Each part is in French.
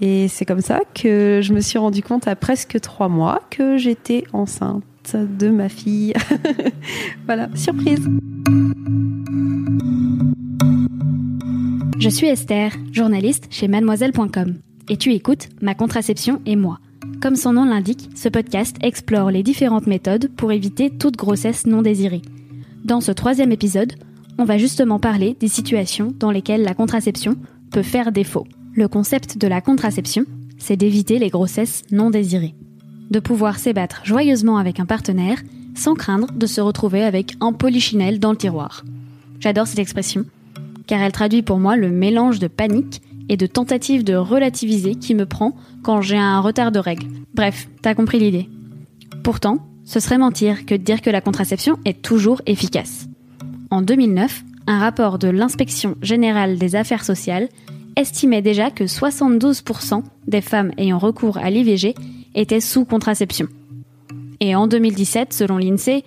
Et c'est comme ça que je me suis rendu compte à presque trois mois que j'étais enceinte de ma fille. voilà, surprise. Je suis Esther, journaliste chez mademoiselle.com. Et tu écoutes Ma contraception et moi. Comme son nom l'indique, ce podcast explore les différentes méthodes pour éviter toute grossesse non désirée. Dans ce troisième épisode, on va justement parler des situations dans lesquelles la contraception peut faire défaut. Le concept de la contraception, c'est d'éviter les grossesses non désirées. De pouvoir s'ébattre joyeusement avec un partenaire sans craindre de se retrouver avec un polichinelle dans le tiroir. J'adore cette expression, car elle traduit pour moi le mélange de panique et de tentative de relativiser qui me prend quand j'ai un retard de règles. Bref, t'as compris l'idée. Pourtant, ce serait mentir que de dire que la contraception est toujours efficace. En 2009, un rapport de l'inspection générale des affaires sociales estimait déjà que 72% des femmes ayant recours à l'IVG étaient sous contraception. Et en 2017, selon l'INSEE,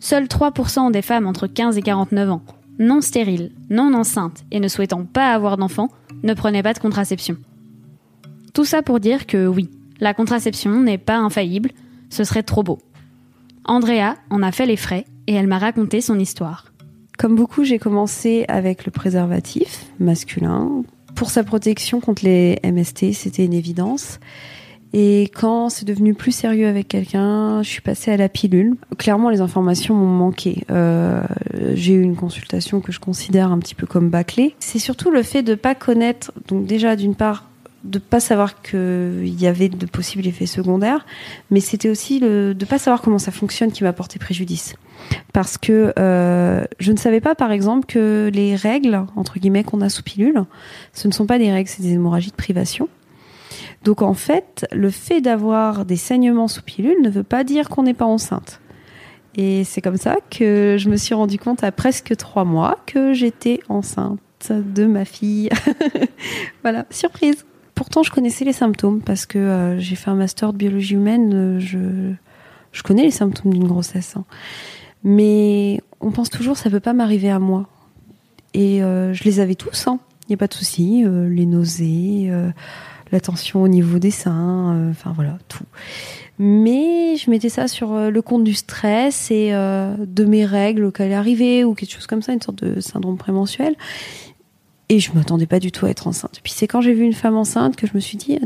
seuls 3% des femmes entre 15 et 49 ans, non stériles, non enceintes et ne souhaitant pas avoir d'enfants, ne prenaient pas de contraception. Tout ça pour dire que oui, la contraception n'est pas infaillible, ce serait trop beau. Andrea en a fait les frais et elle m'a raconté son histoire. Comme beaucoup, j'ai commencé avec le préservatif masculin. Pour sa protection contre les MST, c'était une évidence. Et quand c'est devenu plus sérieux avec quelqu'un, je suis passée à la pilule. Clairement, les informations m'ont manqué. Euh, j'ai eu une consultation que je considère un petit peu comme bâclée. C'est surtout le fait de pas connaître, donc déjà d'une part, de pas savoir qu'il y avait de possibles effets secondaires, mais c'était aussi le, de pas savoir comment ça fonctionne qui m'a porté préjudice. Parce que euh, je ne savais pas, par exemple, que les règles entre guillemets qu'on a sous pilule, ce ne sont pas des règles, c'est des hémorragies de privation. Donc en fait, le fait d'avoir des saignements sous pilule ne veut pas dire qu'on n'est pas enceinte. Et c'est comme ça que je me suis rendu compte à presque trois mois que j'étais enceinte de ma fille. voilà, surprise. Pourtant, je connaissais les symptômes parce que euh, j'ai fait un master de biologie humaine. Euh, je, connais les symptômes d'une grossesse. Hein. Mais on pense toujours ça ne peut pas m'arriver à moi. Et euh, je les avais tous. Il hein. n'y a pas de souci. les nausées la tension au niveau des seins, enfin voilà, tout. Mais je mettais ça sur le compte du stress et de mes règles auxquelles arrivaient ou quelque chose comme ça, une sorte de syndrome prémensuel. Et je m'attendais pas du tout à être enceinte. Puis c'est quand j'ai vu une femme enceinte que je me suis dit,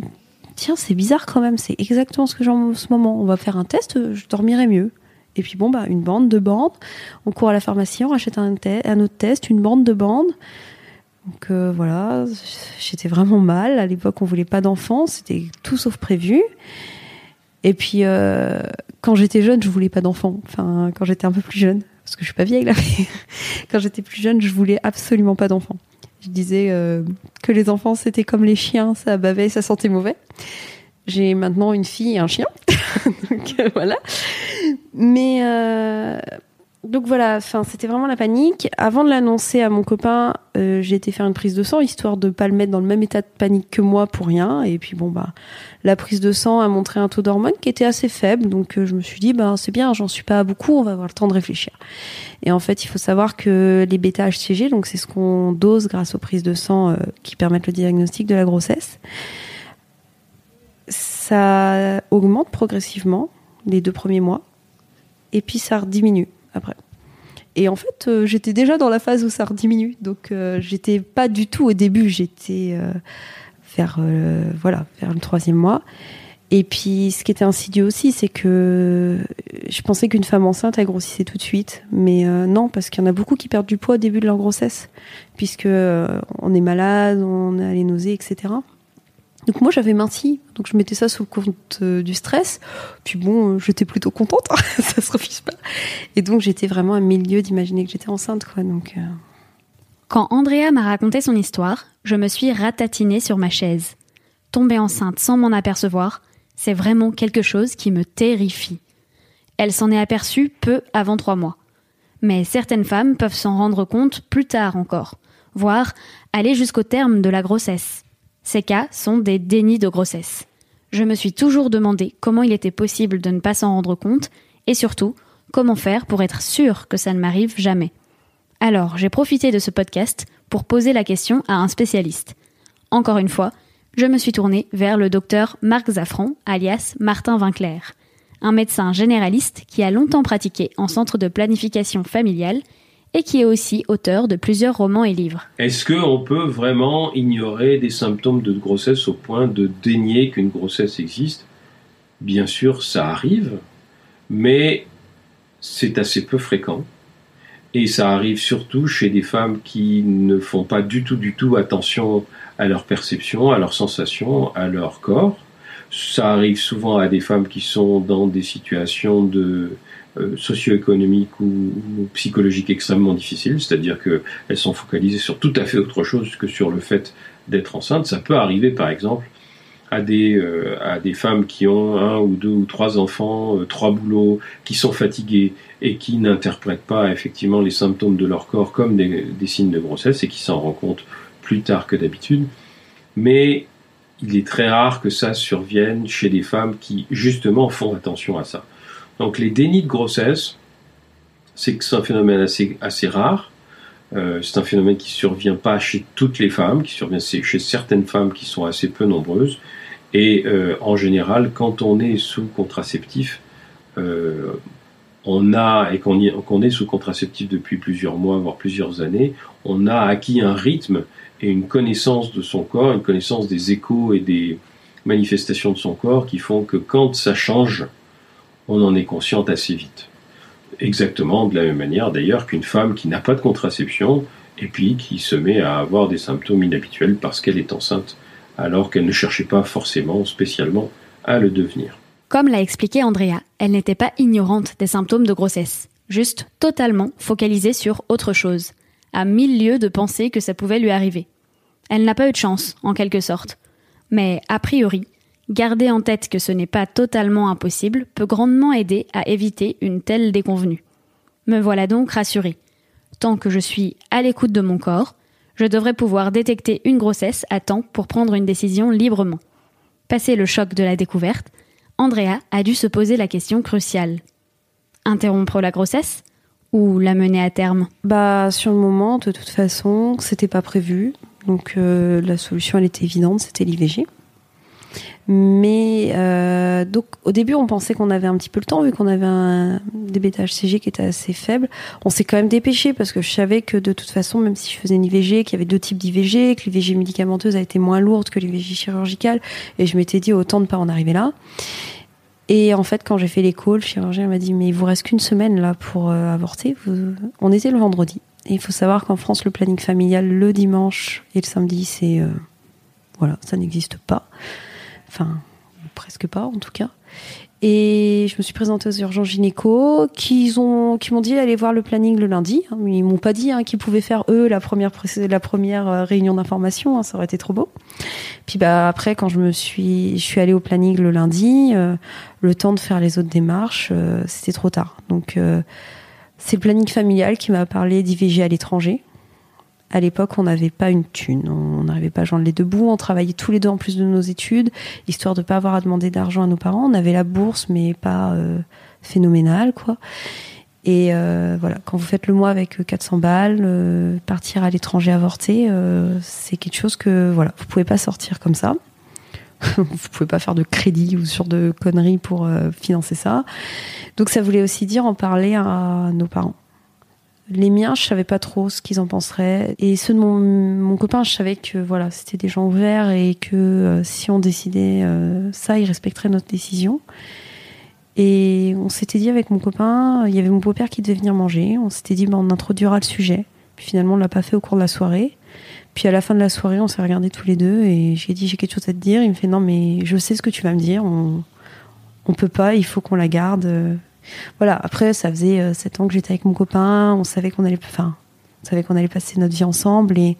tiens, c'est bizarre quand même, c'est exactement ce que j'ai en ce moment. On va faire un test, je dormirai mieux. Et puis bon, bah, une bande, deux bandes. On court à la pharmacie, on rachète un, un autre test, une bande, deux bandes. Donc euh, voilà, j'étais vraiment mal. À l'époque, on voulait pas d'enfants, c'était tout sauf prévu. Et puis, euh, quand j'étais jeune, je voulais pas d'enfants. Enfin, quand j'étais un peu plus jeune, parce que je suis pas vieille là, mais quand j'étais plus jeune, je voulais absolument pas d'enfants. Je disais euh, que les enfants c'était comme les chiens, ça bavait, ça sentait mauvais. J'ai maintenant une fille et un chien, donc voilà. Mais donc voilà, c'était vraiment la panique. Avant de l'annoncer à mon copain, euh, j'ai été faire une prise de sang histoire de pas le mettre dans le même état de panique que moi pour rien. Et puis bon bah la prise de sang a montré un taux d'hormones qui était assez faible, donc euh, je me suis dit bah c'est bien, j'en suis pas à beaucoup, on va avoir le temps de réfléchir. Et en fait il faut savoir que les bêta HCG, donc c'est ce qu'on dose grâce aux prises de sang euh, qui permettent le diagnostic de la grossesse, ça augmente progressivement les deux premiers mois, et puis ça diminue après. Et en fait, euh, j'étais déjà dans la phase où ça rediminue. Donc, euh, j'étais pas du tout au début. J'étais euh, vers, voilà, vers le troisième mois. Et puis, ce qui était insidieux aussi, c'est que je pensais qu'une femme enceinte, elle grossissait tout de suite. Mais non, parce qu'il y en a beaucoup qui perdent du poids au début de leur grossesse. Puisque on est malade, on a les nausées, etc. Donc moi j'avais minci, donc je mettais ça sous le compte du stress. Puis bon, euh, j'étais plutôt contente, ça se refuse pas. Et donc j'étais vraiment à milieu d'imaginer que j'étais enceinte, quoi. Donc. Euh. Quand Andrea m'a raconté son histoire, je me suis ratatinée sur ma chaise. Tomber enceinte sans m'en apercevoir, c'est vraiment quelque chose qui me terrifie. Elle s'en est aperçue peu avant trois mois. Mais certaines femmes peuvent s'en rendre compte plus tard encore, voire aller jusqu'au terme de la grossesse. Ces cas sont des dénis de grossesse. Je me suis toujours demandé comment il était possible de ne pas s'en rendre compte et surtout comment faire pour être sûr que ça ne m'arrive jamais. Alors j'ai profité de ce podcast pour poser la question à un spécialiste. Encore une fois, je me suis tournée vers le docteur Marc Zaffran, alias Martin Vinclair, un médecin généraliste qui a longtemps pratiqué en centre de planification familiale et qui est aussi auteur de plusieurs romans et livres. Est-ce qu'on peut vraiment ignorer des symptômes de grossesse au point de dénier qu'une grossesse existe? Bien sûr, ça arrive, mais c'est assez peu fréquent. Et ça arrive surtout chez des femmes qui ne font pas du tout, du tout attention à leur perception, à leurs sensations, à leur corps. Ça arrive souvent à des femmes qui sont dans des situations de socio-économiques ou, psychologiques extrêmement difficiles, c'est-à-dire qu'elles sont focalisées sur tout à fait autre chose que sur le fait d'être enceinte. Ça peut arriver, par exemple, à des, euh, à des femmes qui ont un ou deux ou trois enfants, euh, trois boulots, qui sont fatiguées et qui n'interprètent pas effectivement les symptômes de leur corps comme des, des signes de grossesse et qui s'en rendent compte plus tard que d'habitude. Mais il est très rare que ça survienne chez des femmes qui justement font attention à ça. Donc les dénis de grossesse, c'est un phénomène assez, rare. Euh, c'est un phénomène qui ne survient pas chez toutes les femmes, qui survient chez certaines femmes qui sont assez peu nombreuses. Et euh, en général, quand on est sous contraceptif, euh, on a et qu'on est sous contraceptif depuis plusieurs mois, voire plusieurs années, on a acquis un rythme et une connaissance de son corps, une connaissance des échos et des manifestations de son corps qui font que quand ça change, on en est consciente assez vite. Exactement de la même manière d'ailleurs qu'une femme qui n'a pas de contraception et puis qui se met à avoir des symptômes inhabituels parce qu'elle est enceinte alors qu'elle ne cherchait pas forcément spécialement à le devenir. Comme l'a expliqué Andrea, elle n'était pas ignorante des symptômes de grossesse, juste totalement focalisée sur autre chose, à mille lieues de penser que ça pouvait lui arriver. Elle n'a pas eu de chance, en quelque sorte. Mais, a priori, garder en tête que ce n'est pas totalement impossible peut grandement aider à éviter une telle déconvenue. Me voilà donc rassurée. Tant que je suis à l'écoute de mon corps, je devrais pouvoir détecter une grossesse à temps pour prendre une décision librement. Passé le choc de la découverte, Andrea a dû se poser la question cruciale. Interrompre la grossesse ou la mener à terme? Bah sur le moment, de toute façon, c'était pas prévu. Donc euh, la solution elle était évidente, c'était l'IVG. Mais euh, donc au début, on pensait qu'on avait un petit peu le temps vu qu'on avait un CG qui était assez faible. On s'est quand même dépêché parce que je savais que de toute façon, même si je faisais une IVG, qu'il y avait deux types d'IVG, que l'IVG médicamenteuse a été moins lourde que l'IVG chirurgicale, et je m'étais dit autant de pas en arriver là. Et en fait, quand j'ai fait l'écho, le chirurgien m'a dit mais il vous reste qu'une semaine là pour euh, avorter. On était le vendredi. Et il faut savoir qu'en France, le planning familial le dimanche et le samedi, c'est euh, voilà, ça n'existe pas. Enfin, presque pas en tout cas. Et je me suis présentée aux urgences gynéco, qui ont, qui m'ont dit aller voir le planning le lundi. Ils m'ont pas dit hein, qu'ils pouvaient faire eux la première, la première euh, réunion d'information. Hein, ça aurait été trop beau. Puis bah après, quand je me suis, je suis allée au planning le lundi, euh, le temps de faire les autres démarches, euh, c'était trop tard. Donc c'est le planning familial qui m'a parlé d'IVG à l'étranger à l'époque, on n'avait pas une thune. On n'arrivait pas à joindre les deux bouts. On travaillait tous les deux en plus de nos études, histoire de pas avoir à demander d'argent à nos parents. On avait la bourse, mais pas euh, phénoménale, quoi. Et euh, voilà, quand vous faites le mois avec 400 balles, euh, partir à l'étranger avorter, c'est quelque chose que voilà, vous pouvez pas sortir comme ça. vous pouvez pas faire de crédit ou sur de conneries pour financer ça. Donc ça voulait aussi dire en parler à nos parents. Les miens, je savais pas trop ce qu'ils en penseraient. Et ceux de mon, copain, je savais que voilà, c'était des gens ouverts et que euh, si on décidait euh, ça, ils respecteraient notre décision. Et on s'était dit avec mon copain, il y avait mon beau-père qui devait venir manger. On s'était dit, bah, on introduira le sujet. Puis finalement, on l'a pas fait au cours de la soirée. Puis à la fin de la soirée, on s'est regardés tous les deux et j'ai dit, j'ai quelque chose à te dire. Il me fait, non, mais je sais ce que tu vas me dire. On, on peut pas, il faut qu'on la garde voilà. Après, ça faisait euh, sept ans que j'étais avec mon copain. On savait qu'on allait, enfin, on savait qu'on allait passer notre vie ensemble et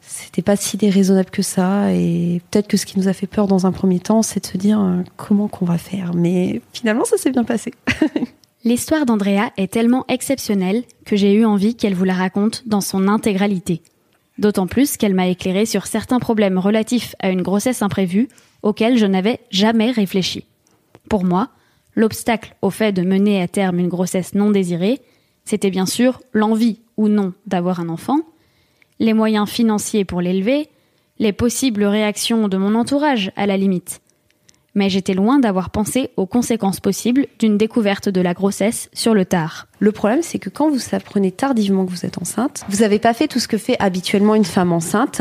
c'était pas si déraisonnable que ça. Et peut-être que ce qui nous a fait peur dans un premier temps, c'est de se dire euh, comment qu'on va faire. Mais finalement, ça s'est bien passé. L'histoire d'Andrea est tellement exceptionnelle que j'ai eu envie qu'elle vous la raconte dans son intégralité. D'autant plus qu'elle m'a éclairé sur certains problèmes relatifs à une grossesse imprévue auxquels je n'avais jamais réfléchi. Pour moi, L'obstacle au fait de mener à terme une grossesse non désirée, c'était bien sûr l'envie ou non d'avoir un enfant, les moyens financiers pour l'élever, les possibles réactions de mon entourage à la limite. Mais j'étais loin d'avoir pensé aux conséquences possibles d'une découverte de la grossesse sur le tard. Le problème, c'est que quand vous apprenez tardivement que vous êtes enceinte, vous n'avez pas fait tout ce que fait habituellement une femme enceinte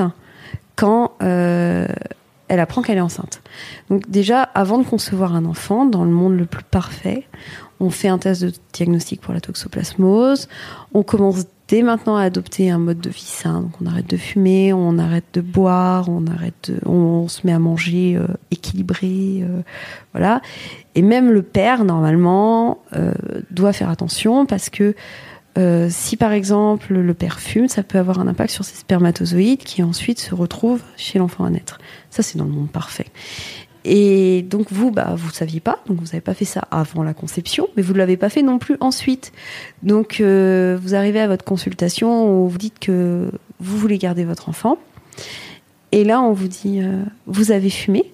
quand euh, elle apprend qu'elle est enceinte. Donc déjà, avant de concevoir un enfant, dans le monde le plus parfait, on fait un test de diagnostic pour la toxoplasmose, on commence dès maintenant à adopter un mode de vie sain. Donc on arrête de fumer, on arrête de boire, on arrête, de, on, se met à manger euh, équilibré, euh, voilà. Et même le père normalement euh, doit faire attention parce que euh, si par exemple le père fume, ça peut avoir un impact sur ses spermatozoïdes qui ensuite se retrouvent chez l'enfant à naître. Ça c'est dans le monde parfait. Et donc vous, bah, vous saviez pas, donc vous n'avez pas fait ça avant la conception, mais vous ne l'avez pas fait non plus ensuite. Donc euh, vous arrivez à votre consultation où vous dites que vous voulez garder votre enfant, et là on vous dit euh, vous avez fumé,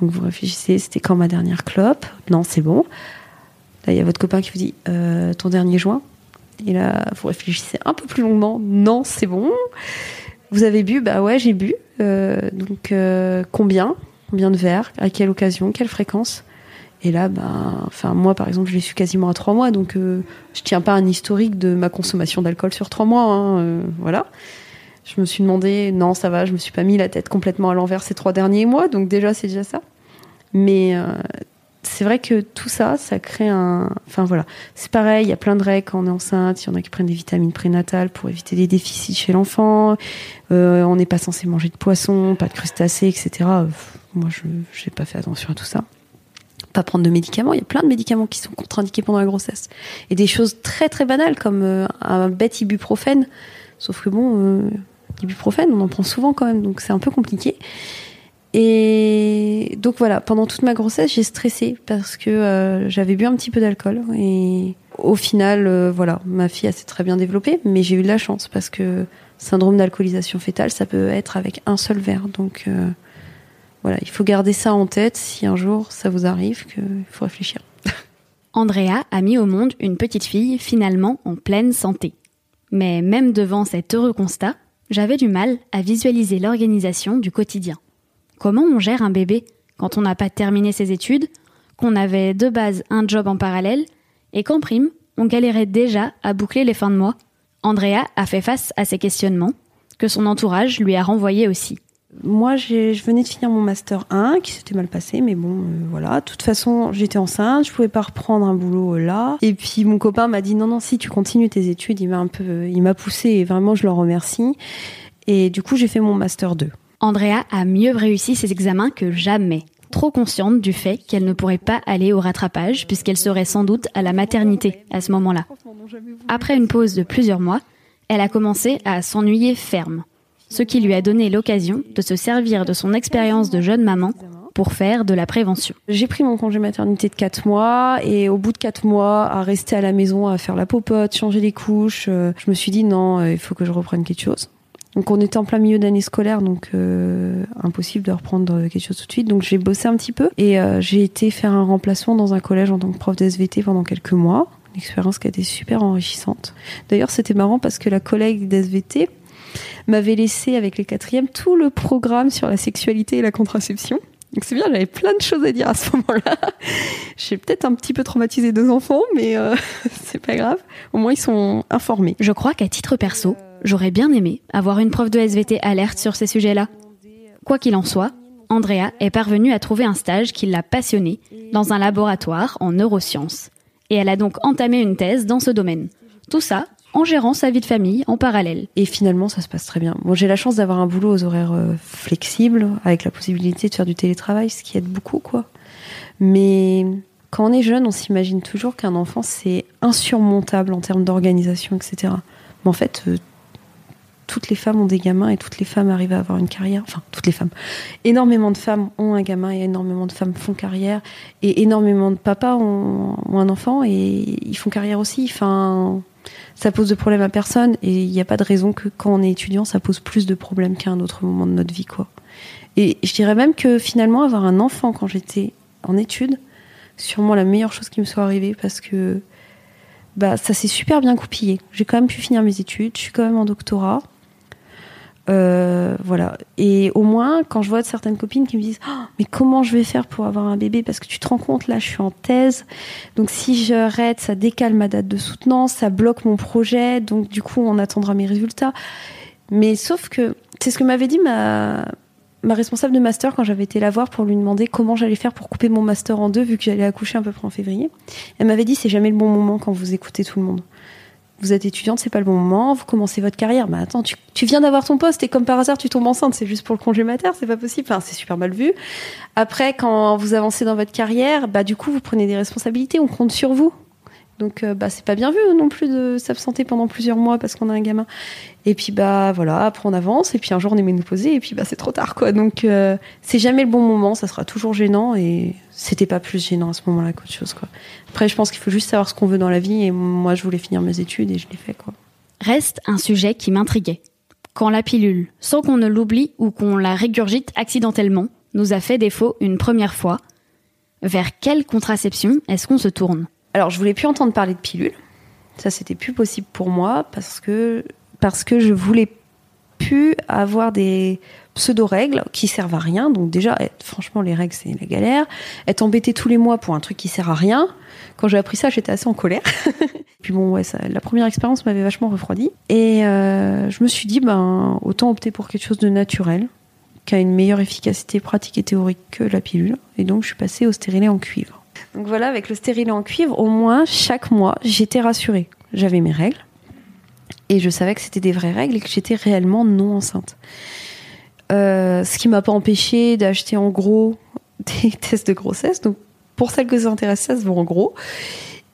donc vous réfléchissez c'était quand ma dernière clope, non c'est bon. Là il y a votre copain qui vous dit ton dernier joint, et là vous réfléchissez un peu plus longuement, non c'est bon. Vous avez bu, bah ouais j'ai bu, donc combien? Combien de verres? À quelle occasion? Quelle fréquence? Et là, ben, enfin, moi, par exemple, je l'ai su quasiment à trois mois, donc euh, je tiens pas un historique de ma consommation d'alcool sur trois mois. Hein, euh, voilà. Je me suis demandé, non, ça va, je me suis pas mis la tête complètement à l'envers ces trois derniers mois, donc déjà, c'est déjà ça. Mais euh, c'est vrai que tout ça, ça crée un. Enfin voilà, c'est pareil, il y a plein de règles quand on est enceinte. Il y en a qui prennent des vitamines prénatales pour éviter des déficits chez l'enfant. Euh, on n'est pas censé manger de poisson, pas de crustacés, etc. Moi, je n'ai pas fait attention à tout ça. Pas prendre de médicaments. Il y a plein de médicaments qui sont contre-indiqués pendant la grossesse. Et des choses très très banales comme euh, un bête ibuprofène. Sauf que bon, euh, ibuprofène, on en prend souvent quand même, donc c'est un peu compliqué. Et donc voilà, pendant toute ma grossesse, j'ai stressé parce que euh, j'avais bu un petit peu d'alcool. Et au final, euh, voilà, ma fille s'est très bien développée, mais j'ai eu de la chance parce que syndrome d'alcoolisation fétale, ça peut être avec un seul verre. Donc euh, voilà, il faut garder ça en tête si un jour ça vous arrive, qu'il faut réfléchir. Andrea a mis au monde une petite fille finalement en pleine santé. Mais même devant cet heureux constat, j'avais du mal à visualiser l'organisation du quotidien. Comment on gère un bébé quand on n'a pas terminé ses études, qu'on avait de base un job en parallèle et qu'en prime, on galérait déjà à boucler les fins de mois? Andrea a fait face à ces questionnements, que son entourage lui a renvoyés aussi. Moi, je venais de finir mon master 1, qui s'était mal passé, mais bon, euh, voilà. De toute façon, j'étais enceinte, je pouvais pas reprendre un boulot euh, là. Et puis mon copain m'a dit non, non, si tu continues tes études, il m'a un peu, il m'a poussé et vraiment, je le remercie. Et du coup, j'ai fait mon master 2. Andrea a mieux réussi ses examens que jamais, trop consciente du fait qu'elle ne pourrait pas aller au rattrapage puisqu'elle serait sans doute à la maternité à ce moment-là. Après une pause de plusieurs mois, elle a commencé à s'ennuyer ferme, ce qui lui a donné l'occasion de se servir de son expérience de jeune maman pour faire de la prévention. J'ai pris mon congé maternité de 4 mois et au bout de 4 mois, à rester à la maison, à faire la popote, changer les couches, euh, je me suis dit non, euh, il faut que je reprenne quelque chose. Donc on était en plein milieu d'année scolaire, donc euh, impossible de reprendre quelque chose tout de suite. Donc j'ai bossé un petit peu et euh, j'ai été faire un remplacement dans un collège en tant que prof d'SVT pendant quelques mois. Une expérience qui a été super enrichissante. D'ailleurs c'était marrant parce que la collègue d'SVT m'avait laissé avec les quatrièmes tout le programme sur la sexualité et la contraception. Donc c'est bien, j'avais plein de choses à dire à ce moment-là. J'ai peut-être un petit peu traumatisé deux enfants, mais euh, c'est pas grave. Au moins ils sont informés. Je crois qu'à titre perso, J'aurais bien aimé avoir une prof de SVT alerte sur ces sujets-là. Quoi qu'il en soit, Andrea est parvenue à trouver un stage qui l'a passionnée dans un laboratoire en neurosciences. Et elle a donc entamé une thèse dans ce domaine. Tout ça en gérant sa vie de famille en parallèle. Et finalement, ça se passe très bien. Moi, j'ai la chance d'avoir un boulot aux horaires euh, flexibles, avec la possibilité de faire du télétravail, ce qui aide beaucoup, quoi. Mais quand on est jeune, on s'imagine toujours qu'un enfant, c'est insurmontable en termes d'organisation, etc. Mais en fait, euh, toutes les femmes ont des gamins et toutes les femmes arrivent à avoir une carrière. Enfin, toutes les femmes. Énormément de femmes ont un gamin et énormément de femmes font carrière. Et énormément de papas ont, un enfant et ils font carrière aussi. Enfin, ça pose de problèmes à personne et il n'y a pas de raison que quand on est étudiant, ça pose plus de problèmes qu'à un autre moment de notre vie, quoi. Et je dirais même que finalement, avoir un enfant quand j'étais en études, sûrement la meilleure chose qui me soit arrivée parce que bah, ça s'est super bien coupillé. J'ai quand même pu finir mes études, je suis quand même en doctorat. Euh, voilà. Et au moins, quand je vois certaines copines qui me disent oh, Mais comment je vais faire pour avoir un bébé? Parce que tu te rends compte, là, je suis en thèse. Donc, si j'arrête, ça décale ma date de soutenance, ça bloque mon projet. Donc, du coup, on attendra mes résultats. Mais sauf que, c'est ce que m'avait dit ma, ma responsable de master quand j'avais été la voir pour lui demander comment j'allais faire pour couper mon master en deux, vu que j'allais accoucher à peu près en février. Elle m'avait dit C'est jamais le bon moment quand vous écoutez tout le monde vous êtes étudiante, c'est pas le bon moment, vous commencez votre carrière. Mais attends, tu, tu viens d'avoir ton poste et comme par hasard, tu tombes enceinte, c'est juste pour le congé mater, c'est pas possible. Enfin, c'est super mal vu. Après, quand vous avancez dans votre carrière, bah, du coup, vous prenez des responsabilités, on compte sur vous. Donc, euh, bah, c'est pas bien vu non plus de s'absenter pendant plusieurs mois parce qu'on a un gamin. Et puis, bah, voilà, après, on avance. Et puis, un jour, on est ménopausé. Et puis, bah, c'est trop tard, quoi. Donc, euh, c'est jamais le bon moment. Ça sera toujours gênant. Et c'était pas plus gênant à ce moment-là qu'autre chose, quoi. Après, je pense qu'il faut juste savoir ce qu'on veut dans la vie. Et moi, je voulais finir mes études et je l'ai fait, quoi. Reste un sujet qui m'intriguait. Quand la pilule, sans qu'on ne l'oublie ou qu'on la régurgite accidentellement, nous a fait défaut une première fois, vers quelle contraception est-ce qu'on se tourne? Alors, je voulais plus entendre parler de pilule. Ça, c'était plus possible pour moi parce que, parce que je voulais plus avoir des pseudo-règles qui servent à rien. Donc déjà, franchement, les règles, c'est la galère. Être embêté tous les mois pour un truc qui sert à rien. Quand j'ai appris ça, j'étais assez en colère. Puis bon, ouais, la première expérience m'avait vachement refroidi. Et euh, je me suis dit, ben, autant opter pour quelque chose de naturel, qui a une meilleure efficacité pratique et théorique que la pilule. Et donc, je suis passée au stérilet en cuivre. Donc voilà, avec le stérilet en cuivre, au moins chaque mois, j'étais rassurée. J'avais mes règles et je savais que c'était des vraies règles et que j'étais réellement non enceinte. Euh, ce qui m'a pas empêché d'acheter en gros des tests de grossesse. Donc pour celles que ça intéresse, ça se vend en gros.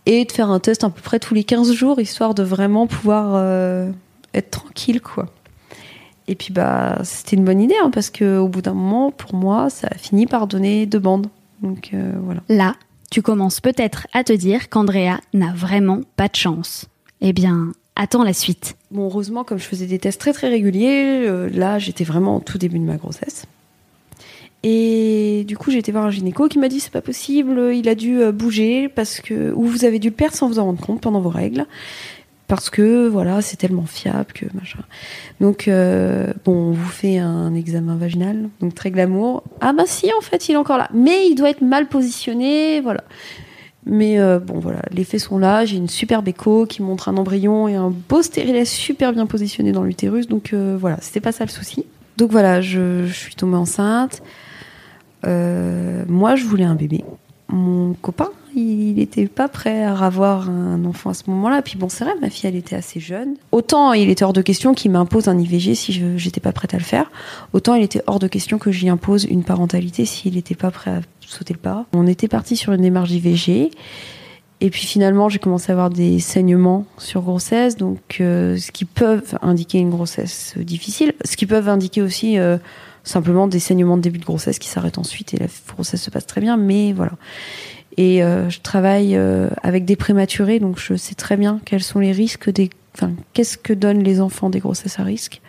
Et de faire un test à peu près tous les 15 jours, histoire de vraiment pouvoir euh, être tranquille, quoi. Et puis bah c'était une bonne idée hein, parce que au bout d'un moment, pour moi, ça a fini par donner deux bandes. Donc euh, voilà. Là, tu commences peut-être à te dire qu'Andrea n'a vraiment pas de chance. Eh bien, attends la suite. Bon, heureusement, comme je faisais des tests très très réguliers, euh, là j'étais vraiment au tout début de ma grossesse. Et du coup, j'ai été voir un gynéco qui m'a dit c'est pas possible, il a dû euh, bouger parce que ou vous avez dû le perdre sans vous en rendre compte pendant vos règles parce que voilà, c'est tellement fiable que machin. Donc euh, bon, on vous fait un examen vaginal, donc très glamour. Ah bah si, en fait, il est encore là, mais il doit être mal positionné, voilà. Mais euh, bon voilà, les faits sont là. J'ai une superbe écho qui montre un embryon et un beau stérilet super bien positionné dans l'utérus. Donc euh, voilà, c'était pas ça le souci. Donc voilà, je, je suis tombée enceinte. moi, je voulais un bébé. Mon copain, il n'était pas prêt à avoir un enfant à ce moment-là. Puis bon, c'est vrai, ma fille, elle était assez jeune. Autant il était hors de question qu'il m'impose un IVG si je n'étais pas prête à le faire, autant il était hors de question que j'y impose une parentalité s'il n'était pas prêt à sauter le pas. On était parti sur une démarche d'IVG. Et puis finalement, j'ai commencé à avoir des saignements sur grossesse, donc euh, ce qui peuvent indiquer une grossesse difficile, ce qui peuvent indiquer aussi euh, simplement des saignements de début de grossesse qui s'arrêtent ensuite et la grossesse se passe très bien, mais voilà. Et euh, je travaille euh, avec des prématurés, donc je sais très bien quels sont les risques des. Enfin, qu'est-ce que donnent les enfants des grossesses à risque.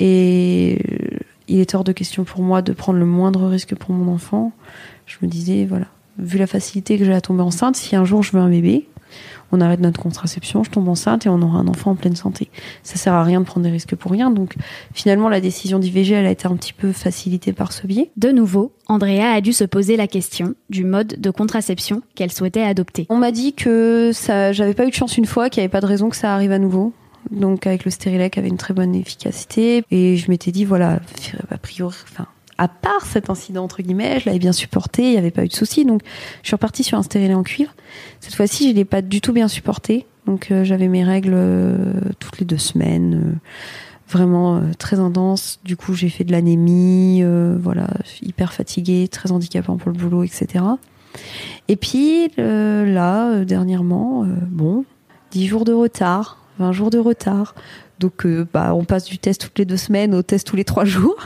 Et euh, il est hors de question pour moi de prendre le moindre risque pour mon enfant. Je me disais, voilà, vu la facilité que j'ai à tomber enceinte, si un jour je veux un bébé, on arrête notre contraception, je tombe enceinte et on aura un enfant en pleine santé. Ça sert à rien de prendre des risques pour rien. Donc finalement, la décision d'IVG, elle a été un petit peu facilitée par ce biais. De nouveau, Andrea a dû se poser la question du mode de contraception qu'elle souhaitait adopter. On m'a dit que ça, j'avais pas eu de chance une fois, qu'il n'y avait pas de raison que ça arrive à nouveau donc avec le stérilet qui avait une très bonne efficacité et je m'étais dit voilà a priori enfin à part cet incident entre guillemets, je l'avais bien supporté, il n'y avait pas eu de souci. Donc je suis repartie sur un stérilet en cuivre. Cette fois-ci, je l'ai pas du tout bien supporté. Donc euh, j'avais mes règles euh, toutes les deux semaines, euh, vraiment très intense. Du coup, j'ai fait de l'anémie, voilà, hyper fatiguée, très handicapant pour le boulot, etc. Et puis là, dernièrement, bon, 10 jours de retard, 20 jours de retard. Donc, euh, bah, on passe du test toutes les deux semaines au test tous les trois jours.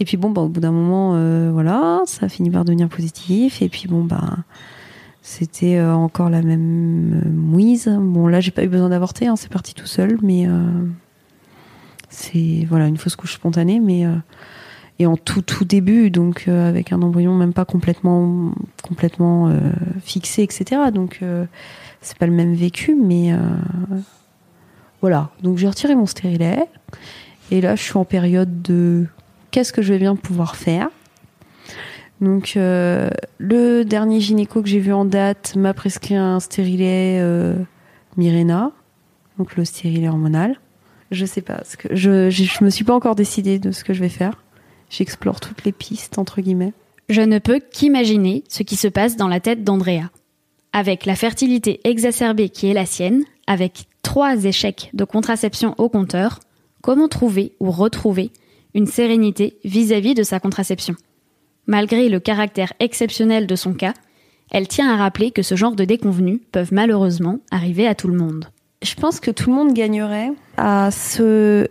Et puis bon, bah, au bout d'un moment, euh, voilà, ça finit par devenir positif. Et puis bon, bah, c'était euh, encore la même mouise. Bon, là, j'ai pas eu besoin d'avorter, hein, c'est parti tout seul, mais c'est voilà une fausse couche spontanée, mais et en tout tout début, donc avec un embryon même pas complètement complètement fixé, etc. Donc c'est pas le même vécu, mais voilà, donc j'ai retiré mon stérilet. Et là, je suis en période de qu'est-ce que je vais bien pouvoir faire. Donc, euh, le dernier gynéco que j'ai vu en date m'a prescrit un stérilet euh, Mirena, donc le stérilet hormonal. Je sais pas, que je, je, je me suis pas encore décidée de ce que je vais faire. J'explore toutes les pistes entre guillemets. Je ne peux qu'imaginer ce qui se passe dans la tête d'Andrea. Avec la fertilité exacerbée qui est la sienne, avec trois échecs de contraception au compteur, comment trouver ou retrouver une sérénité vis-à-vis de sa contraception? Malgré le caractère exceptionnel de son cas, elle tient à rappeler que ce genre de déconvenus peuvent malheureusement arriver à tout le monde. Je pense que tout le monde gagnerait à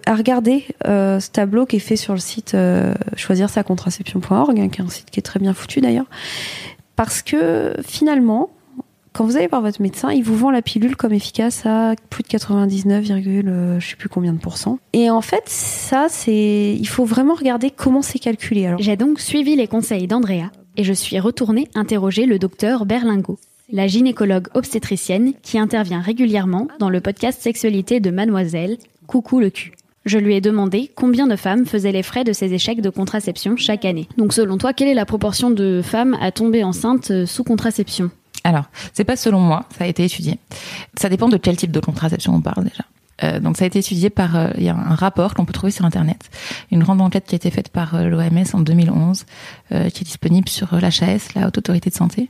regarder euh, ce tableau qui est fait sur le site euh, choisir sa contraception.org, hein, qui est un site qui est très bien foutu d'ailleurs, parce que finalement, quand vous allez voir votre médecin, il vous vend la pilule comme efficace à plus de 99, euh, je sais plus combien de pourcents. Et en fait, ça, c'est, il faut vraiment regarder comment c'est calculé. Alors, J'ai donc suivi les conseils d'Andrea et je suis retournée interroger le docteur Berlingo, la gynécologue obstétricienne qui intervient régulièrement dans le podcast Sexualité de Mademoiselle, Coucou le cul. Je lui ai demandé combien de femmes faisaient les frais de ces échecs de contraception chaque année. Donc selon toi, quelle est la proportion de femmes à tomber enceinte euh, sous contraception? Alors, c'est pas selon moi, ça a été étudié. Ça dépend de quel type de contraception on parle déjà. Euh, donc ça a été étudié par, euh, il y a un rapport qu'on peut trouver sur internet, une grande enquête qui a été faite par euh, l'OMS en 2011, euh, qui est disponible sur l'HAS, la Haute Autorité de Santé,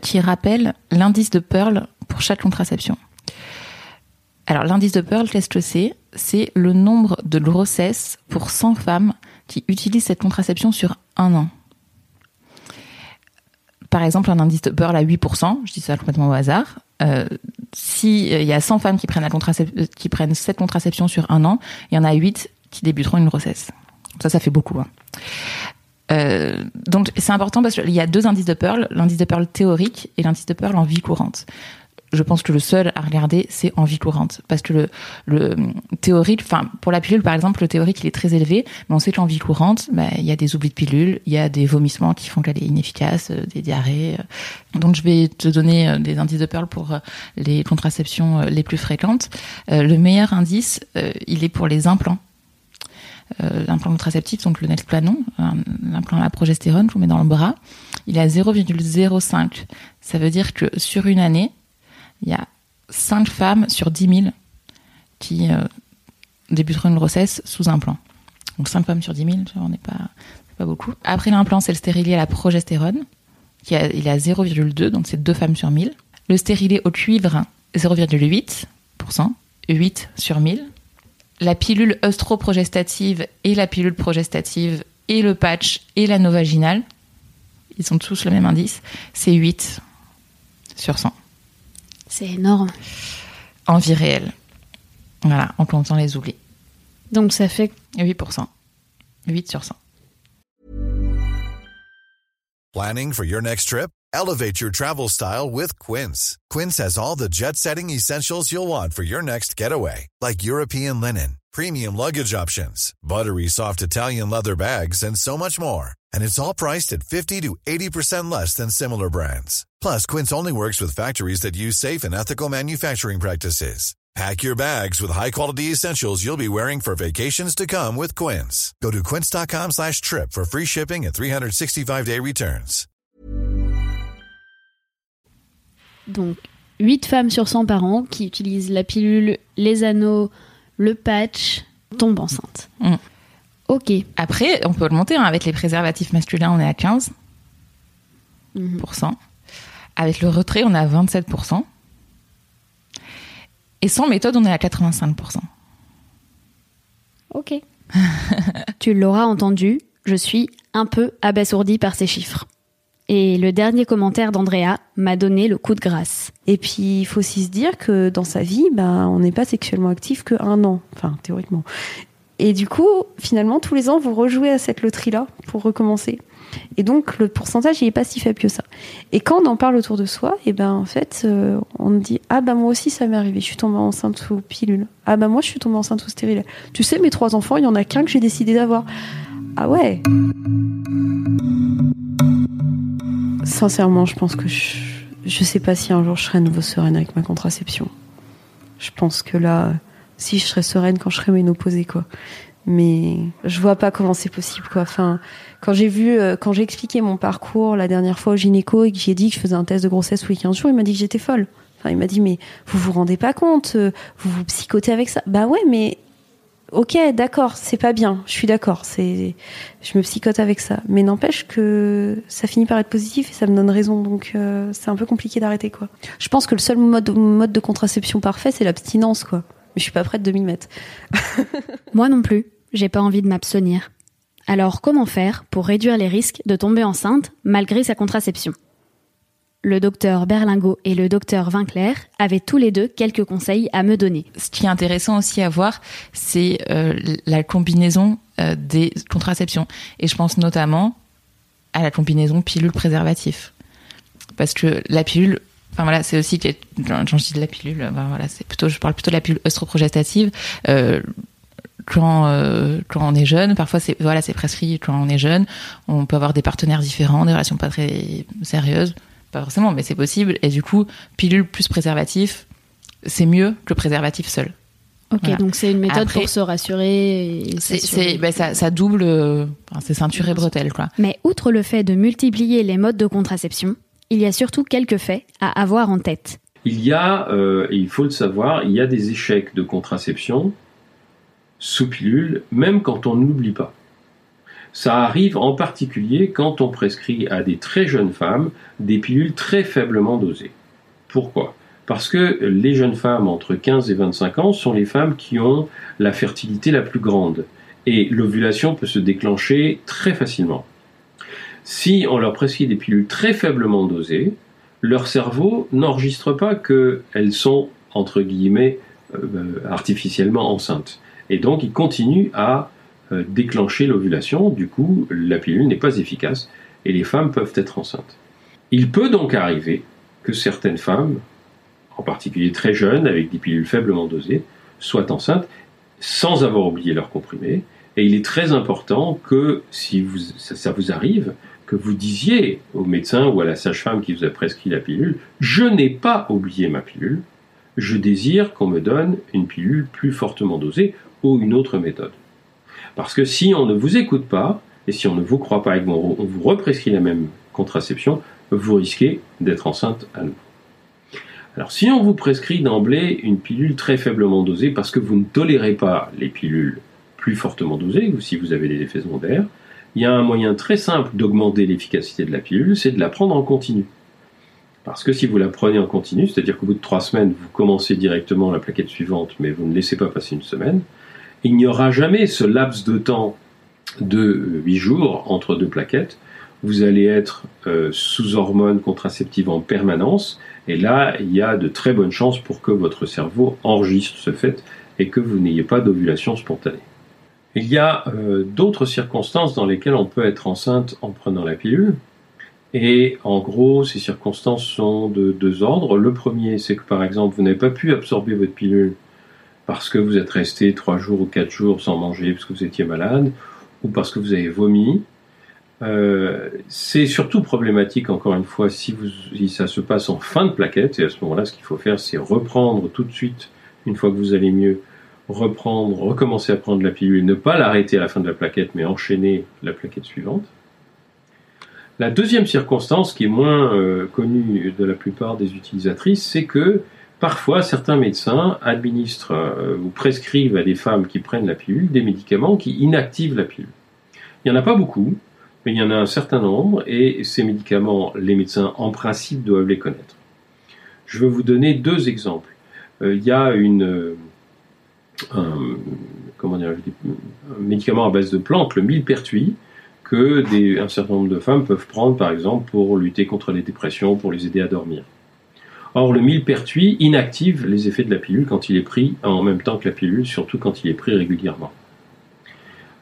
qui rappelle l'indice de Pearl pour chaque contraception. Alors l'indice de Pearl, qu'est-ce que c'est? C'est le nombre de grossesses pour 100 femmes qui utilisent cette contraception sur un an. Par exemple, un indice de Pearl à 8%, je dis ça complètement au hasard, euh, si euh, il y a 100 femmes qui prennent, la cette contraception sur un an, il y en a 8 qui débuteront une grossesse. Ça, ça fait beaucoup. hein. Euh, donc c'est important parce qu'il y a deux indices de Pearl, l'indice de Pearl théorique et l'indice de Pearl en vie courante. Je pense que le seul à regarder, c'est en vie courante. Parce que le, théorique, enfin, pour la pilule, par exemple, le théorique, il est très élevé, mais on sait qu'en vie courante, bah, il y a des oublis de pilule, il y a des vomissements qui font qu'elle est inefficace, euh, des diarrhées. euh. Donc, je vais te donner euh, des indices de Pearl pour les contraceptions les plus fréquentes. Le meilleur indice, il est pour les implants. L'implant contraceptif, donc le Nexplanon, l'implant à la progestérone, vous mets dans le bras, il est à 0,05. Ça veut dire que sur une année, il y a 5 femmes sur 10 000 qui euh, débuteront une grossesse sous implant. Donc 5 femmes sur 10 000, on n'est pas, pas beaucoup. Après l'implant, c'est le stérilet à la progestérone, qui a- il est à 0,2, donc c'est 2 femmes sur 1000. Le stérilet au cuivre, 0,8%, 8 sur 1000. La pilule œstroprogestative et la pilule progestative et le patch et la vaginale, ils ont tous le même indice, c'est 8 sur 100 C'est énorme. en vie réelle. Voilà, en comptant les oublis. Donc ça fait 8%. 8 sur 100. Planning for your next trip? Elevate your travel style with Quince. Quince has all the jet setting essentials you'll want for your next getaway, like European linen, premium luggage options, buttery soft Italian leather bags, and so much more. And it's all priced at 50 to 80% less than similar brands. Plus, Quince only works with factories that use safe and ethical manufacturing practices. Pack your bags with high-quality essentials you'll be wearing for vacations to come with Quince. Go to quince.com slash trip for free shipping and 365-day returns. donc 8 femmes sur 100 par an qui utilisent la pilule, les anneaux, le patch, tombent enceintes. Mm. Ok. Après, on peut le monter. hein. Avec les préservatifs masculins, on est à 15%. Mhm. Avec le retrait, on est à 27%. Et sans méthode, on est à 85%. Ok. tu l'auras entendu, je suis un peu abasourdie par ces chiffres. Et le dernier commentaire d'Andrea m'a donné le coup de grâce. Et puis, il faut aussi se dire que dans sa vie, ben, on n'est pas sexuellement actif que un an, enfin théoriquement. Et du coup, finalement, tous les ans, vous rejouez à cette loterie-là pour recommencer. Et donc, le pourcentage, il est pas si faible que ça. Et quand on en parle autour de soi, et ben en fait, euh, on dit ah ben moi aussi ça m'est arrivé, je suis tombée enceinte sous pilule. Ah ben moi je suis tombée enceinte sous stérile. Tu sais, mes trois enfants, il y en a qu'un que j'ai décidé d'avoir. Ah ouais. Sincèrement, je pense que je, je sais pas si un jour je serai à nouveau sereine avec ma contraception. Je pense que là, si je serai sereine quand je serai ménopausée, quoi. Mais je vois pas comment c'est possible quoi. Enfin, quand j'ai vu, euh, quand j'ai expliqué mon parcours la dernière fois au gynéco et que j'ai dit que je faisais un test de grossesse tous les 15 jours, il m'a dit que j'étais folle. Enfin, il m'a dit mais vous vous rendez pas compte, euh, vous vous psychotez avec ça. Bah ouais, mais ok, d'accord, c'est pas bien. Je suis d'accord, c'est, je me psychote avec ça. Mais n'empêche que ça finit par être positif et ça me donne raison, donc euh, c'est un peu compliqué d'arrêter quoi. Je pense que le seul mode, mode de contraception parfait, c'est l'abstinence quoi. Mais je suis pas prête de m'y mettre. Moi non plus j'ai pas envie de m'abstenir. Alors comment faire pour réduire les risques de tomber enceinte malgré sa contraception? Le docteur Berlingot et le docteur Vinclair avaient tous les deux quelques conseils à me donner. Ce qui est intéressant aussi à voir, c'est euh, la combinaison euh, des contraceptions. Et je pense notamment à la combinaison pilule-préservatif. Parce que la pilule, Enfin voilà, c'est aussi quand je dis de la pilule, ben voilà, c'est plutôt, je parle plutôt de la pilule œstroprogestative. Euh, quand euh, quand on est jeune, parfois c'est voilà c'est prescrit quand on est jeune. On peut avoir des partenaires différents, des relations pas très sérieuses, pas forcément, mais c'est possible. Et du coup, pilule plus préservatif, c'est mieux que le préservatif seul. Ok, donc c'est une méthode pour se rassurer. C'est ben ça, ça double, euh, c'est ceinture et bretelle quoi. Mais outre le fait de multiplier les modes de contraception, il y a surtout quelques faits à avoir en tête. Il y a, euh, et il faut le savoir, il y a des échecs de contraception sous pilule, même quand on n'oublie pas. Ça arrive en particulier quand on prescrit à des très jeunes femmes des pilules très faiblement dosées. Pourquoi? Parce que les jeunes femmes entre 15 et 25 ans sont les femmes qui ont la fertilité la plus grande et l'ovulation peut se déclencher très facilement. Si on leur prescrit des pilules très faiblement dosées, leur cerveau n'enregistre pas qu'elles sont, entre guillemets, euh, artificiellement enceintes. Et donc, il continue à euh, déclencher l'ovulation. Du coup, la pilule n'est pas efficace et les femmes peuvent être enceintes. Il peut donc arriver que certaines femmes, en particulier très jeunes, avec des pilules faiblement dosées, soient enceintes sans avoir oublié leur comprimé. Et il est très important que, si vous, ça, vous arrive, que vous disiez au médecin ou à la sage-femme qui vous a prescrit la pilule, je n'ai pas oublié ma pilule, je désire qu'on me donne une pilule plus fortement dosée ou une autre méthode. Parce que si on ne vous écoute pas, et si on ne vous croit pas et qu'on vous represcrit la même contraception, vous risquez d'être enceinte à nouveau. Alors si on vous prescrit d'emblée une pilule très faiblement dosée parce que vous ne tolérez pas les pilules plus fortement dosées, ou si vous avez des effets secondaires, il y a un moyen très simple d'augmenter l'efficacité de la pilule, c'est de la prendre en continu. Parce que si vous la prenez en continu, c'est-à-dire qu'au bout de trois semaines, vous commencez directement la plaquette suivante, mais vous ne laissez pas passer une semaine, il n'y aura jamais ce laps de temps de 8 jours entre deux plaquettes. Vous allez être euh, sous hormones contraceptives en permanence. Et là, il y a de très bonnes chances pour que votre cerveau enregistre ce fait et que vous n'ayez pas d'ovulation spontanée. Il y a euh, d'autres circonstances dans lesquelles on peut être enceinte en prenant la pilule. Et en gros, ces circonstances sont de deux ordres. Le premier, c'est que par exemple, vous n'avez pas pu absorber votre pilule parce que vous êtes resté trois jours ou quatre jours sans manger parce que vous étiez malade, ou parce que vous avez vomi. Euh, c'est surtout problématique, encore une fois, si, vous, si ça se passe en fin de plaquette, et à ce moment-là, ce qu'il faut faire, c'est reprendre tout de suite, une fois que vous allez mieux, reprendre, recommencer à prendre la pilule, ne pas l'arrêter à la fin de la plaquette, mais enchaîner la plaquette suivante. La deuxième circonstance, qui est moins euh, connue de la plupart des utilisatrices, c'est que Parfois, certains médecins administrent euh, ou prescrivent à des femmes qui prennent la pilule des médicaments qui inactivent la pilule. Il n'y en a pas beaucoup, mais il y en a un certain nombre, et ces médicaments, les médecins en principe doivent les connaître. Je vais vous donner deux exemples. Euh, il y a euh, un, médicament à base de plantes, le millepertuis, que un certain nombre de femmes peuvent prendre, par exemple, pour lutter contre les dépressions, pour les aider à dormir. Or, le millepertuis inactive les effets de la pilule quand il est pris en même temps que la pilule, surtout quand il est pris régulièrement.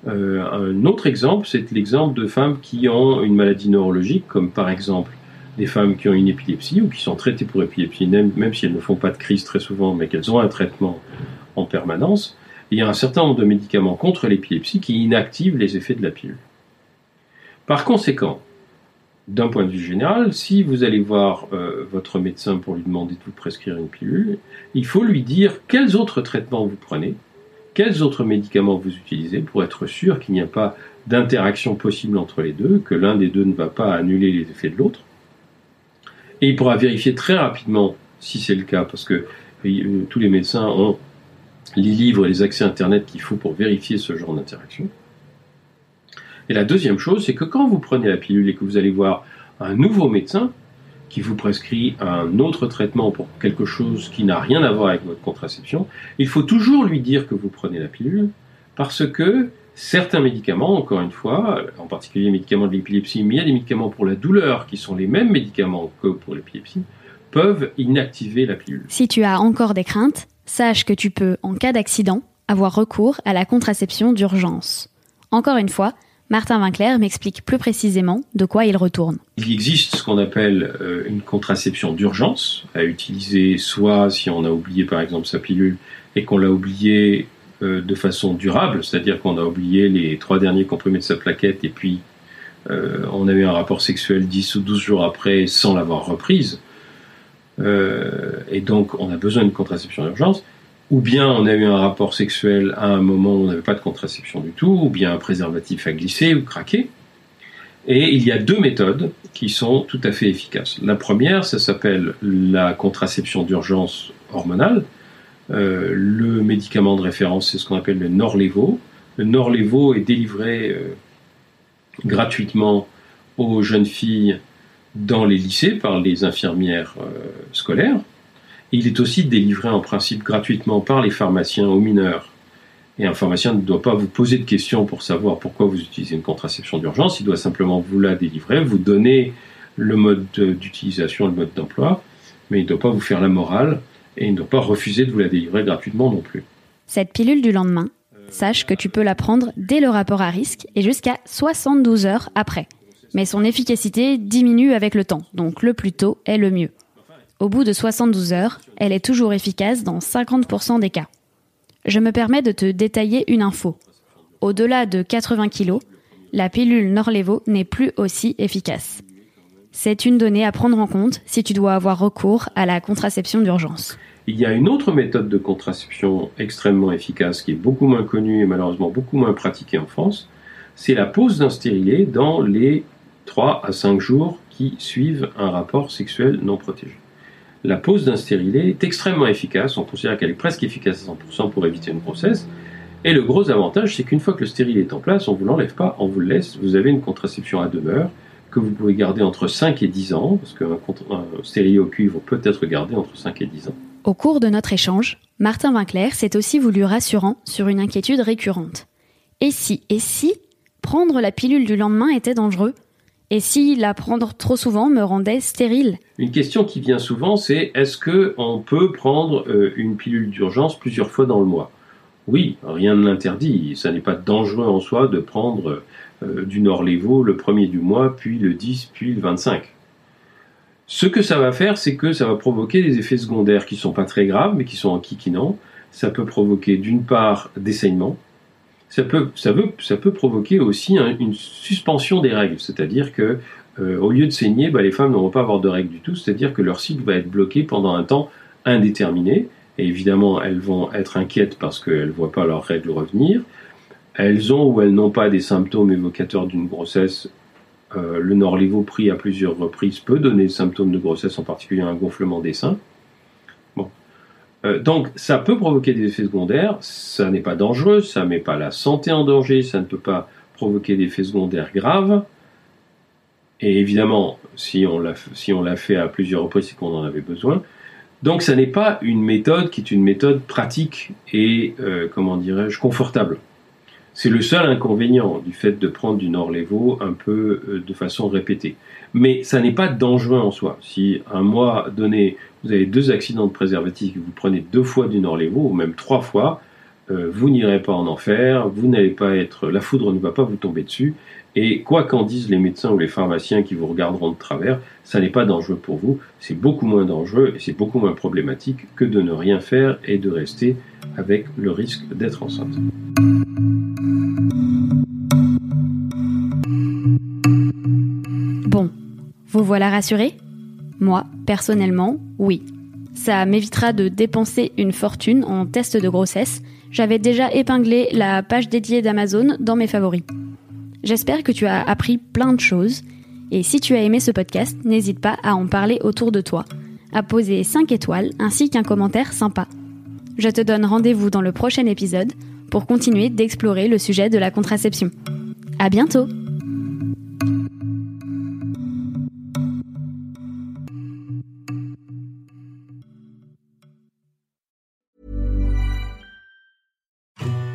Euh, un autre exemple, c'est l'exemple de femmes qui ont une maladie neurologique, comme par exemple des femmes qui ont une épilepsie ou qui sont traitées pour épilepsie, même, si elles ne font pas de crise très souvent, mais qu'elles ont un traitement en permanence. il y a un certain nombre de médicaments contre l'épilepsie qui inactivent les effets de la pilule. Par conséquent, d'un point de vue général, si vous allez voir euh, votre médecin pour lui demander de vous prescrire une pilule, il faut lui dire quels autres traitements vous prenez quels autres médicaments vous utilisez pour être sûr qu'il n'y a pas d'interaction possible entre les deux, que l'un des deux ne va pas annuler les effets de l'autre. Et il pourra vérifier très rapidement si c'est le cas, parce que euh, tous les médecins ont les livres et les accès Internet qu'il faut pour vérifier ce genre d'interaction. Et la deuxième chose, c'est que quand vous prenez la pilule et que vous allez voir un nouveau médecin qui vous prescrit un autre traitement pour quelque chose qui n'a rien à voir avec votre contraception, il faut toujours lui dire que vous prenez la pilule parce que certains médicaments, encore une fois, en particulier les médicaments de l'épilepsie, mais il y a des médicaments pour la douleur qui sont les mêmes médicaments que pour l'épilepsie, peuvent inactiver la pilule. Si tu as encore des craintes, sache que tu peux, en cas d'accident, avoir recours à la contraception d'urgence. Encore une fois, Martin Winkler m'explique plus précisément de quoi il retourne. Il existe ce qu'on appelle euh, une contraception d'urgence à utiliser soit si on a oublié par exemple sa pilule et qu'on l'a oublié euh, de façon durable, c'est-à-dire qu'on a oublié les trois derniers comprimés de sa plaquette et puis euh, on a eu un rapport sexuel 10 ou 12 jours après sans l'avoir reprise. et donc on a besoin d'une contraception d'urgence ou bien on a eu un rapport sexuel à un moment où on n'avait pas de contraception du tout, ou bien un préservatif a glissé ou craqué. Et il y a deux méthodes qui sont tout à fait efficaces. La première, ça s'appelle la contraception d'urgence hormonale. Euh, le médicament de référence, c'est ce qu'on appelle le Norlevo. Le Norlevo est délivré euh, gratuitement aux jeunes filles dans les lycées par les infirmières euh, scolaires. Il est aussi délivré en principe gratuitement par les pharmaciens aux mineurs. Et un pharmacien ne doit pas vous poser de questions pour savoir pourquoi vous utilisez une contraception d'urgence, il doit simplement vous la délivrer, vous donner le mode d'utilisation, le mode d'emploi, mais il ne doit pas vous faire la morale et il ne doit pas refuser de vous la délivrer gratuitement non plus. Cette pilule du lendemain, sache que tu peux la prendre dès le rapport à risque et jusqu'à 72 heures après. Mais son efficacité diminue avec le temps, donc le plus tôt est le mieux. Au bout de 72 heures, elle est toujours efficace dans 50% des cas. Je me permets de te détailler une info. Au-delà de 80 kg, la pilule Norlevo n'est plus aussi efficace. C'est une donnée à prendre en compte si tu dois avoir recours à la contraception d'urgence. Il y a une autre méthode de contraception extrêmement efficace qui est beaucoup moins connue et malheureusement beaucoup moins pratiquée en France. C'est la pose d'un stérilet dans les 3 à 5 jours qui suivent un rapport sexuel non protégé la pose d'un stérilet est extrêmement efficace. On considère qu'elle est presque efficace à 100% pour éviter une grossesse. Et le gros avantage, c'est qu'une fois que le stérilet est en place, on ne vous l'enlève pas, on vous le laisse. Vous avez une contraception à demeure que vous pouvez garder entre 5 et 10 ans, parce qu'un stérilet au cuivre peut être gardé entre 5 et 10 ans. Au cours de notre échange, Martin Winkler s'est aussi voulu rassurant sur une inquiétude récurrente. Et si, et si, prendre la pilule du lendemain était dangereux? Et si la prendre trop souvent me rendait stérile Une question qui vient souvent, c'est est-ce que on peut prendre euh, une pilule d'urgence plusieurs fois dans le mois? Oui, rien ne l'interdit. Ça n'est pas dangereux en soi de prendre euh, du Norlevo le premier du mois, puis le 10, puis le 25. Ce que ça va faire, c'est que ça va provoquer des effets secondaires qui sont pas très graves, mais qui sont enquiquinants. Ça peut provoquer d'une part des saignements, ça peut, ça ça peut provoquer aussi une suspension des règles, c'est-à-dire que euh, au lieu de saigner, bah, les femmes n'auront pas avoir de règles du tout, c'est-à-dire que leur cycle va être bloqué pendant un temps indéterminé. Et évidemment, elles vont être inquiètes parce qu'elles ne voient pas leurs règles revenir. Elles ont ou elles n'ont pas des symptômes évocateurs d'une grossesse. Euh, le Norlevo pris à plusieurs reprises peut donner des symptômes de grossesse, en particulier un gonflement des seins. Euh, donc ça peut provoquer des effets secondaires, ça n'est pas dangereux, ça ne met pas la santé en danger, ça ne peut pas provoquer d'effets secondaires graves. Et évidemment, si on l'a fait à plusieurs reprises, c'est qu'on en avait besoin. Donc ça n'est pas une méthode qui est une méthode pratique et, euh, comment dirais-je, confortable. C'est le seul inconvénient du fait de prendre du Norlevo un peu euh, de façon répétée. Mais ça n'est pas dangereux en soi. Si un mois donné, vous avez deux accidents de préservatif, vous prenez deux fois du Norlevo, ou même trois fois, euh, vous n'irez pas en enfer, vous n'allez pas être, la foudre ne va pas vous tomber dessus, et quoi qu'en disent les médecins ou les pharmaciens qui vous regarderont de travers, ça n'est pas dangereux pour vous, c'est beaucoup moins dangereux et c'est beaucoup moins problématique que de ne rien faire et de rester avec le risque d'être enceinte. Bon, vous voilà rassuré Moi, personnellement, oui. Ça m'évitera de dépenser une fortune en test de grossesse, J'avais déjà épinglé la page dédiée d'Amazon dans mes favoris. J'espère que tu as appris plein de choses. Et si tu as aimé ce podcast, n'hésite pas à en parler autour de toi, à poser 5 étoiles ainsi qu'un commentaire sympa. Je te donne rendez-vous dans le prochain épisode pour continuer d'explorer le sujet de la contraception. À bientôt!